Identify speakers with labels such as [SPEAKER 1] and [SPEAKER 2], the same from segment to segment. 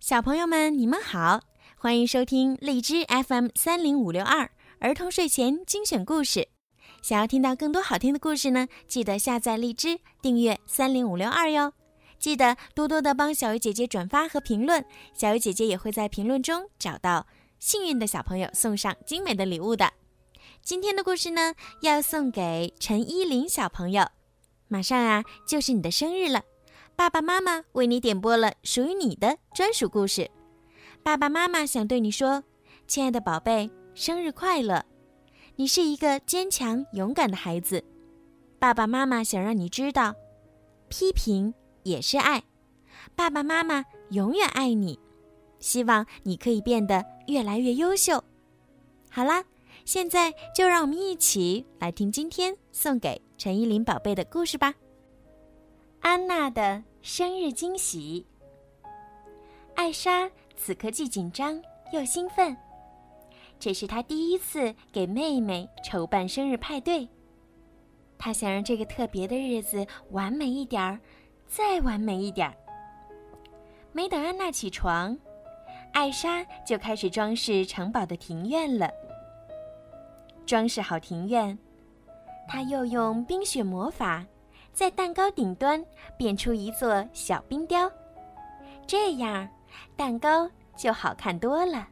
[SPEAKER 1] 小朋友们，你们好，欢迎收听荔枝 FM 三零五六二儿童睡前精选故事。想要听到更多好听的故事呢，记得下载荔枝，订阅三零五六二哟。记得多多的帮小鱼姐姐转发和评论，小鱼姐姐也会在评论中找到幸运的小朋友，送上精美的礼物的。今天的故事呢，要送给陈依林小朋友。马上啊，就是你的生日了。爸爸妈妈为你点播了属于你的专属故事。爸爸妈妈想对你说：“亲爱的宝贝，生日快乐！你是一个坚强勇敢的孩子。”爸爸妈妈想让你知道，批评也是爱。爸爸妈妈永远爱你，希望你可以变得越来越优秀。好啦，现在就让我们一起来听今天送给陈依林宝贝的故事吧。安娜的。生日惊喜。艾莎此刻既紧张又兴奋，这是她第一次给妹妹筹办生日派对。她想让这个特别的日子完美一点儿，再完美一点儿。没等安娜起床，艾莎就开始装饰城堡的庭院了。装饰好庭院，她又用冰雪魔法。在蛋糕顶端变出一座小冰雕，这样蛋糕就好看多了。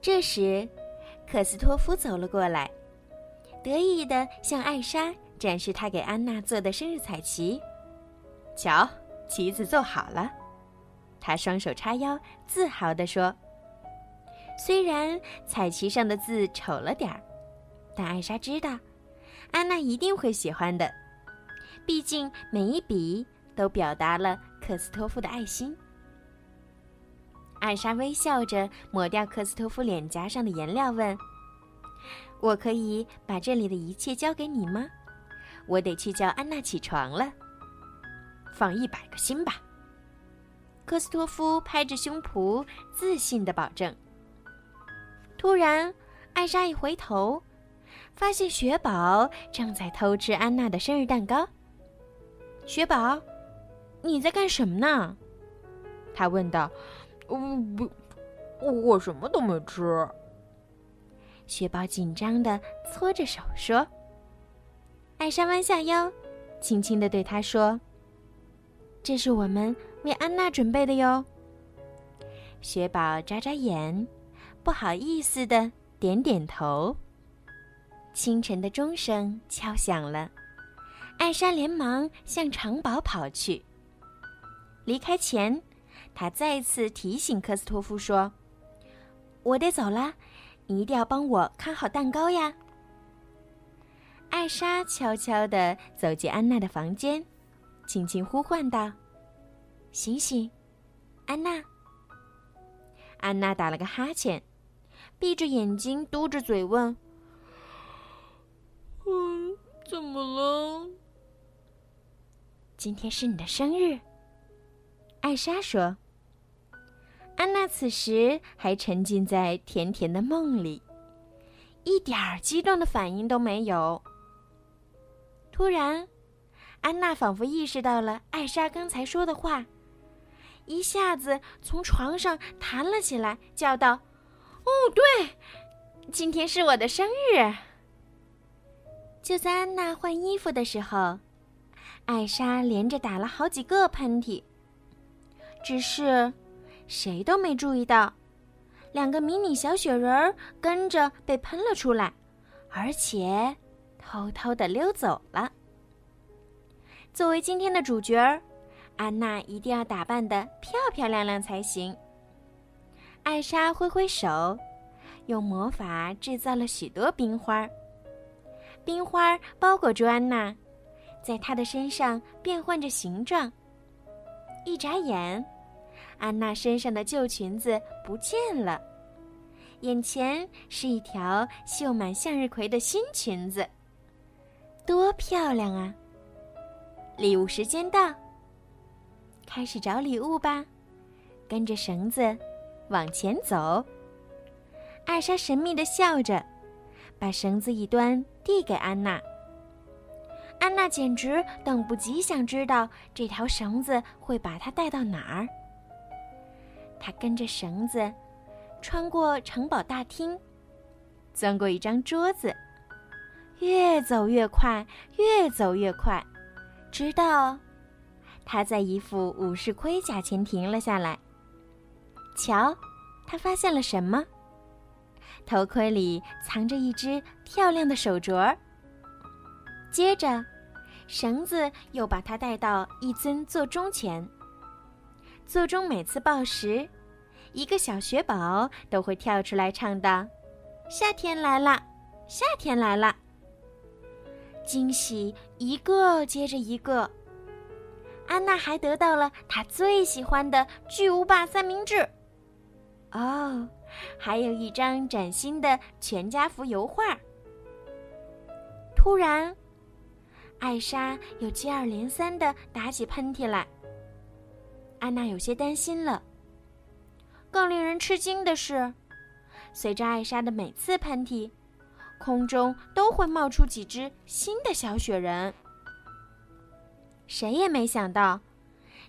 [SPEAKER 1] 这时，克斯托夫走了过来，得意地向艾莎展示他给安娜做的生日彩旗。瞧，旗子做好了。他双手叉腰，自豪地说：“虽然彩旗上的字丑了点儿，但艾莎知道，安娜一定会喜欢的。”毕竟每一笔都表达了克斯托夫的爱心。艾莎微笑着抹掉克斯托夫脸颊上的颜料，问：“我可以把这里的一切交给你吗？我得去叫安娜起床了。”放一百个心吧。克斯托夫拍着胸脯自信的保证。突然，艾莎一回头，发现雪宝正在偷吃安娜的生日蛋糕。雪宝，你在干什么呢？他问道。
[SPEAKER 2] “嗯，不，我什么都没吃。”
[SPEAKER 1] 雪宝紧张的搓着手说。艾莎弯下腰，轻轻的对他说：“这是我们为安娜准备的哟。”雪宝眨眨眼，不好意思的点点头。清晨的钟声敲响了。艾莎连忙向城堡跑去。离开前，她再次提醒科斯托夫说：“我得走了，你一定要帮我看好蛋糕呀。”艾莎悄悄地走进安娜的房间，轻轻呼唤道：“醒醒，安娜。”安娜打了个哈欠，闭着眼睛，嘟着嘴问：“
[SPEAKER 2] 嗯，怎么了？”
[SPEAKER 1] 今天是你的生日，艾莎说。安娜此时还沉浸在甜甜的梦里，一点儿激动的反应都没有。突然，安娜仿佛意识到了艾莎刚才说的话，一下子从床上弹了起来，叫道：“哦，对，今天是我的生日！”就在安娜换衣服的时候。艾莎连着打了好几个喷嚏，只是谁都没注意到，两个迷你小雪人儿跟着被喷了出来，而且偷偷的溜走了。作为今天的主角儿，安娜一定要打扮的漂漂亮亮才行。艾莎挥挥手，用魔法制造了许多冰花，冰花包裹住安娜。在她的身上变换着形状。一眨眼，安娜身上的旧裙子不见了，眼前是一条绣满向日葵的新裙子，多漂亮啊！礼物时间到，开始找礼物吧，跟着绳子往前走。艾莎神秘的笑着，把绳子一端递给安娜。安娜简直等不及想知道这条绳子会把她带到哪儿。他跟着绳子，穿过城堡大厅，钻过一张桌子，越走越快，越走越快，直到他在一副武士盔甲前停了下来。瞧，他发现了什么？头盔里藏着一只漂亮的手镯。接着，绳子又把他带到一尊座钟前。座钟每次报时，一个小雪宝都会跳出来唱道：“夏天来了，夏天来了。”惊喜一个接着一个。安娜还得到了她最喜欢的巨无霸三明治。哦，还有一张崭新的全家福油画。突然，艾莎又接二连三的打起喷嚏来。安娜有些担心了。更令人吃惊的是，随着艾莎的每次喷嚏，空中都会冒出几只新的小雪人。谁也没想到，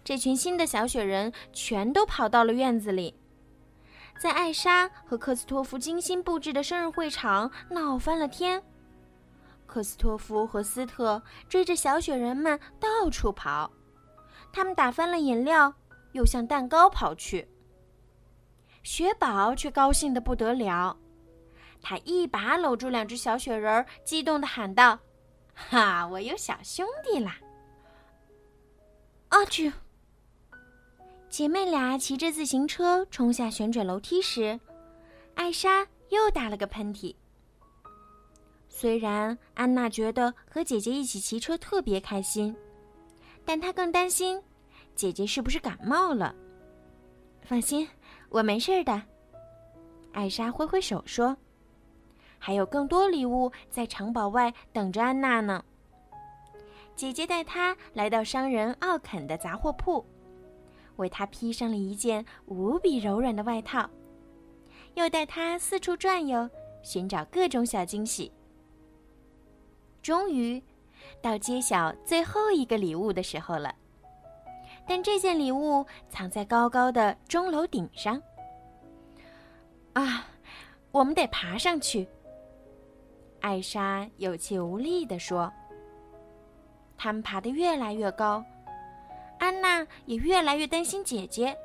[SPEAKER 1] 这群新的小雪人全都跑到了院子里，在艾莎和克斯托夫精心布置的生日会场闹翻了天。克斯托夫和斯特追着小雪人们到处跑。他们打翻了饮料，又向蛋糕跑去。雪宝却高兴得不得了，他一把搂住两只小雪人，激动地喊道：“哈，我有小兄弟啦！”阿去！姐妹俩骑着自行车冲下旋转楼梯时，艾莎又打了个喷嚏。虽然安娜觉得和姐姐一起骑车特别开心。但她更担心，姐姐是不是感冒了？放心，我没事的。艾莎挥挥手说：“还有更多礼物在城堡外等着安娜呢。”姐姐带她来到商人奥肯的杂货铺，为她披上了一件无比柔软的外套，又带她四处转悠，寻找各种小惊喜。终于。到揭晓最后一个礼物的时候了，但这件礼物藏在高高的钟楼顶上。啊，我们得爬上去。艾莎有气无力地说。他们爬得越来越高，安娜也越来越担心姐姐。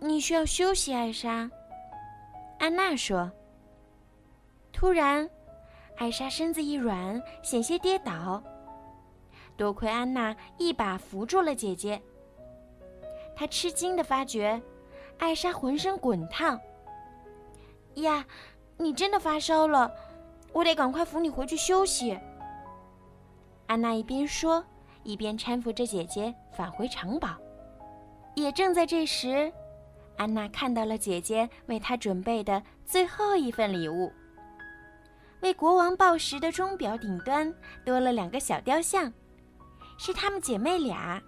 [SPEAKER 1] 你需要休息，艾莎。安娜说。突然。艾莎身子一软，险些跌倒。多亏安娜一把扶住了姐姐。她吃惊地发觉，艾莎浑身滚烫。呀，你真的发烧了，我得赶快扶你回去休息。安娜一边说，一边搀扶着姐姐返回城堡。也正在这时，安娜看到了姐姐为她准备的最后一份礼物。为国王报时的钟表顶端多了两个小雕像，是她们姐妹俩。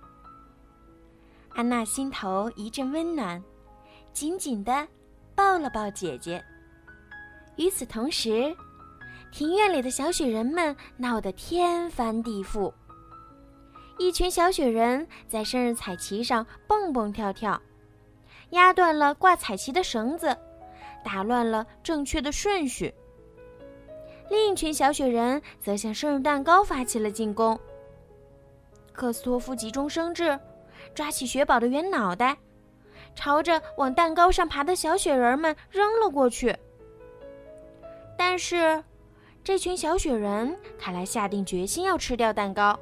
[SPEAKER 1] 安娜心头一阵温暖，紧紧地抱了抱姐姐。与此同时，庭院里的小雪人们闹得天翻地覆。一群小雪人在生日彩旗上蹦蹦跳跳，压断了挂彩旗的绳子，打乱了正确的顺序。另一群小雪人则向生日蛋糕发起了进攻。克斯托夫急中生智，抓起雪宝的圆脑袋，朝着往蛋糕上爬的小雪人们扔了过去。但是，这群小雪人看来下定决心要吃掉蛋糕。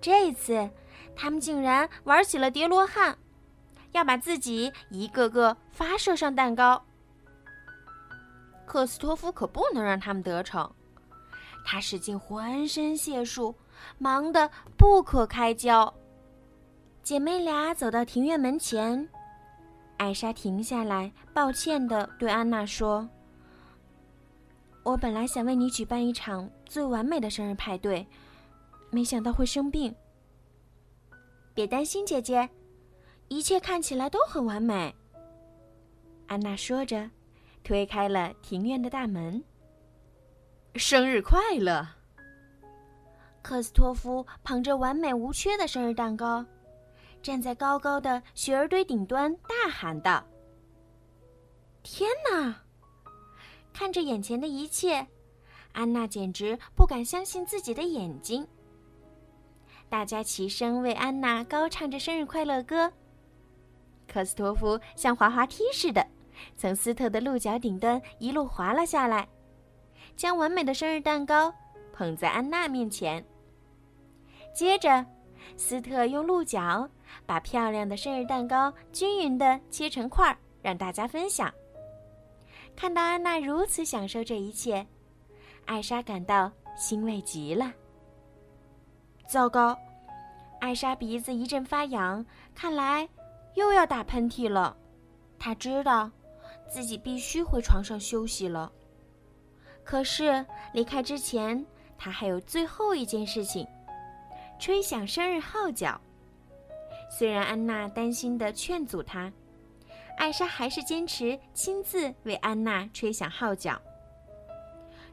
[SPEAKER 1] 这一次，他们竟然玩起了叠罗汉，要把自己一个个发射上蛋糕。克斯托夫可不能让他们得逞，他使尽浑身解数，忙得不可开交。姐妹俩走到庭院门前，艾莎停下来，抱歉地对安娜说：“我本来想为你举办一场最完美的生日派对，没想到会生病。别担心，姐姐，一切看起来都很完美。”安娜说着。推开了庭院的大门。
[SPEAKER 2] 生日快乐！
[SPEAKER 1] 克斯托夫捧着完美无缺的生日蛋糕，站在高高的雪儿堆顶端，大喊道：“天哪！”看着眼前的一切，安娜简直不敢相信自己的眼睛。大家齐声为安娜高唱着生日快乐歌。克斯托夫像滑滑梯似的，从斯特的鹿角顶端一路滑了下来，将完美的生日蛋糕捧在安娜面前。接着，斯特用鹿角把漂亮的生日蛋糕均匀地切成块儿，让大家分享。看到安娜如此享受这一切，艾莎感到欣慰极了。糟糕，艾莎鼻子一阵发痒，看来又要打喷嚏了。她知道自己必须回床上休息了。可是离开之前，他还有最后一件事情：吹响生日号角。虽然安娜担心地劝阻他。艾莎还是坚持亲自为安娜吹响号角。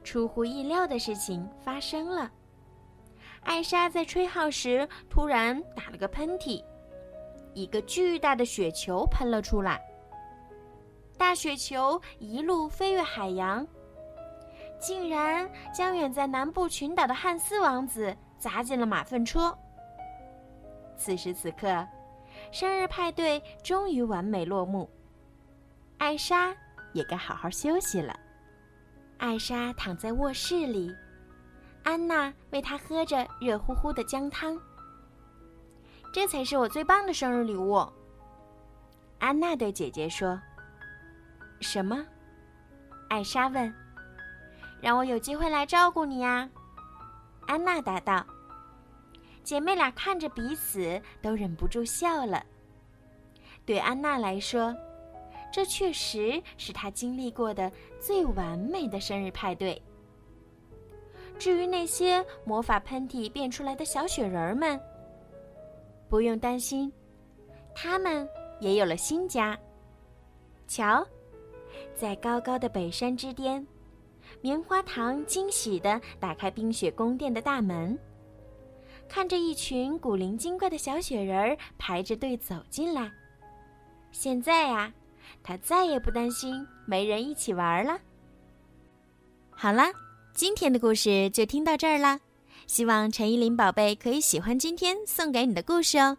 [SPEAKER 1] 出乎意料的事情发生了，艾莎在吹号时突然打了个喷嚏，一个巨大的雪球喷了出来。大雪球一路飞越海洋，竟然将远在南部群岛的汉斯王子砸进了马粪车。此时此刻。生日派对终于完美落幕，艾莎也该好好休息了。艾莎躺在卧室里，安娜喂她喝着热乎乎的姜汤。这才是我最棒的生日礼物。安娜对姐姐说：“什么？”艾莎问。“让我有机会来照顾你呀。”安娜答道。姐妹俩看着彼此，都忍不住笑了。对安娜来说，这确实是她经历过的最完美的生日派对。至于那些魔法喷嚏变出来的小雪人们，不用担心，他们也有了新家。瞧，在高高的北山之巅，棉花糖惊喜地打开冰雪宫殿的大门。看着一群古灵精怪的小雪人儿排着队走进来，现在呀，他再也不担心没人一起玩了。好了，今天的故事就听到这儿了。希望陈依林宝贝可以喜欢今天送给你的故事哦。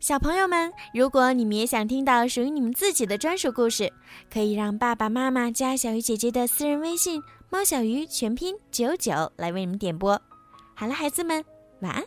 [SPEAKER 1] 小朋友们，如果你们也想听到属于你们自己的专属故事，可以让爸爸妈妈加小鱼姐姐的私人微信“猫小鱼”全拼九九来为你们点播。好了，孩子们，晚安。